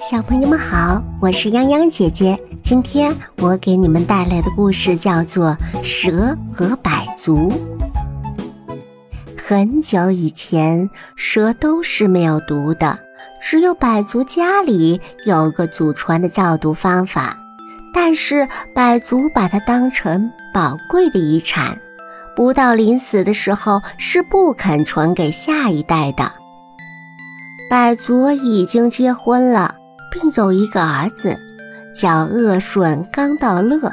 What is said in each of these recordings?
小朋友们好，我是泱泱姐姐。今天我给你们带来的故事叫做《蛇和百足》。很久以前，蛇都是没有毒的，只有百足家里有个祖传的造毒方法，但是百足把它当成宝贵的遗产，不到临死的时候是不肯传给下一代的。百足已经结婚了。并有一个儿子，叫鄂顺刚道乐。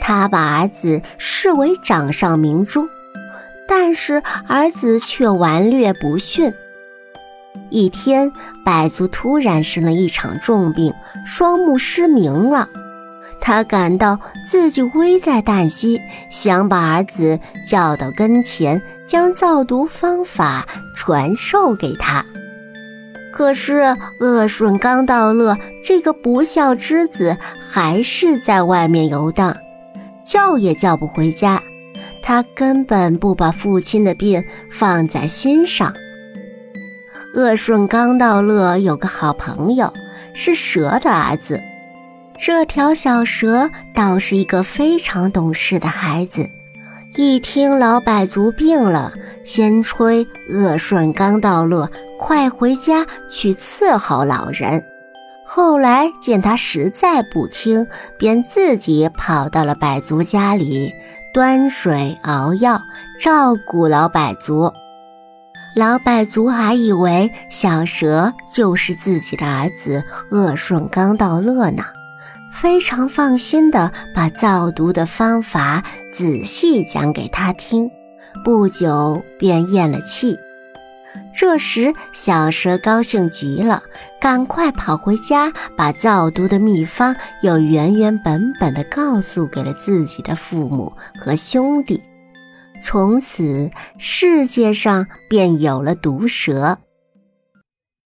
他把儿子视为掌上明珠，但是儿子却顽劣不驯。一天，百足突然生了一场重病，双目失明了。他感到自己危在旦夕，想把儿子叫到跟前，将造毒方法传授给他。可是，鄂顺刚道乐这个不孝之子还是在外面游荡，叫也叫不回家。他根本不把父亲的病放在心上。鄂顺刚道乐有个好朋友，是蛇的儿子。这条小蛇倒是一个非常懂事的孩子。一听老百足病了，先催鄂顺刚道乐。快回家去伺候老人。后来见他实在不听，便自己跑到了百族家里，端水熬药，照顾老百族。老百族还以为小蛇就是自己的儿子鄂顺刚道乐呢，非常放心的把造毒的方法仔细讲给他听，不久便咽了气。这时，小蛇高兴极了，赶快跑回家，把造毒的秘方又原原本本的告诉给了自己的父母和兄弟。从此，世界上便有了毒蛇。